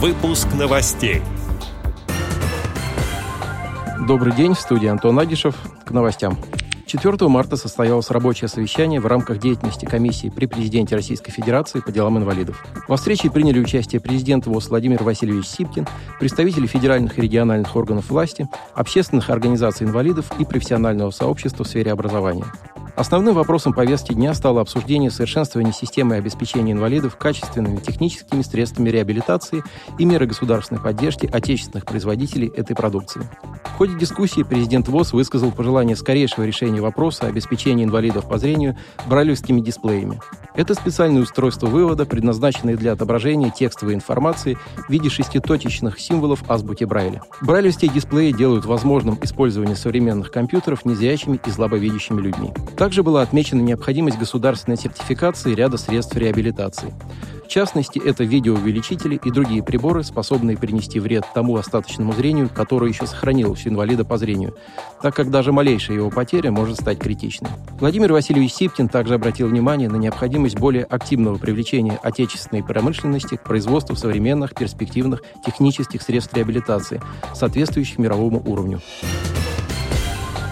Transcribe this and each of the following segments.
Выпуск новостей. Добрый день, в студии Антон Агишев. К новостям. 4 марта состоялось рабочее совещание в рамках деятельности комиссии при президенте Российской Федерации по делам инвалидов. Во встрече приняли участие президент ВОЗ Владимир Васильевич Сипкин, представители федеральных и региональных органов власти, общественных организаций инвалидов и профессионального сообщества в сфере образования. Основным вопросом повестки дня стало обсуждение совершенствования системы обеспечения инвалидов качественными техническими средствами реабилитации и меры государственной поддержки отечественных производителей этой продукции. Ходе дискуссии президент ВОЗ высказал пожелание скорейшего решения вопроса обеспечения инвалидов по зрению брайлевскими дисплеями. Это специальное устройство вывода, предназначенное для отображения текстовой информации в виде шеститочечных символов азбуки Брайля. Брайлевские дисплеи делают возможным использование современных компьютеров незрячими и слабовидящими людьми. Также была отмечена необходимость государственной сертификации ряда средств реабилитации. В частности, это видеоувеличители и другие приборы, способные принести вред тому остаточному зрению, которое еще сохранилось у инвалида по зрению, так как даже малейшая его потеря может стать критичной. Владимир Васильевич Сипкин также обратил внимание на необходимость более активного привлечения отечественной промышленности к производству современных, перспективных технических средств реабилитации, соответствующих мировому уровню.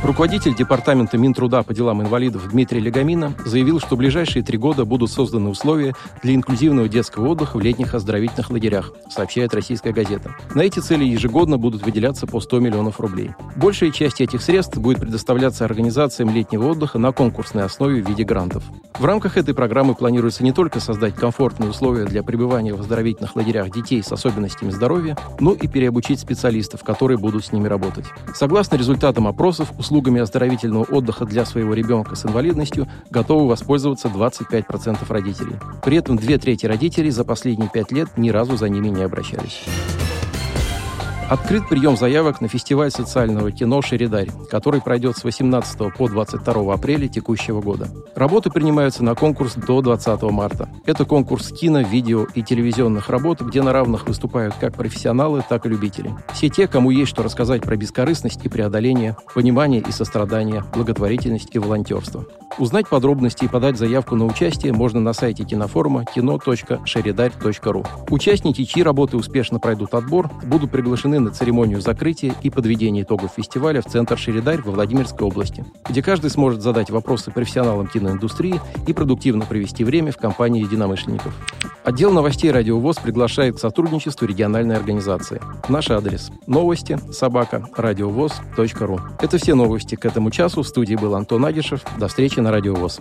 Руководитель Департамента Минтруда по делам инвалидов Дмитрий Легамина заявил, что в ближайшие три года будут созданы условия для инклюзивного детского отдыха в летних оздоровительных лагерях, сообщает российская газета. На эти цели ежегодно будут выделяться по 100 миллионов рублей. Большая часть этих средств будет предоставляться организациям летнего отдыха на конкурсной основе в виде грантов. В рамках этой программы планируется не только создать комфортные условия для пребывания в оздоровительных лагерях детей с особенностями здоровья, но и переобучить специалистов, которые будут с ними работать. Согласно результатам опросов, услугами оздоровительного отдыха для своего ребенка с инвалидностью готовы воспользоваться 25% родителей. При этом две трети родителей за последние пять лет ни разу за ними не обращались. Открыт прием заявок на фестиваль социального кино «Шеридарь», который пройдет с 18 по 22 апреля текущего года. Работы принимаются на конкурс до 20 марта. Это конкурс кино, видео и телевизионных работ, где на равных выступают как профессионалы, так и любители. Все те, кому есть что рассказать про бескорыстность и преодоление, понимание и сострадание, благотворительность и волонтерство. Узнать подробности и подать заявку на участие можно на сайте кинофорума кино.шеридарь.ру. Участники, чьи работы успешно пройдут отбор, будут приглашены приглашены на церемонию закрытия и подведения итогов фестиваля в Центр Шеридарь во Владимирской области, где каждый сможет задать вопросы профессионалам киноиндустрии и продуктивно провести время в компании единомышленников. Отдел новостей «Радио ВОЗ» приглашает к сотрудничеству региональной организации. Наш адрес – новости собака радиовоз.ру. Это все новости к этому часу. В студии был Антон Агишев. До встречи на «Радио ВОЗ».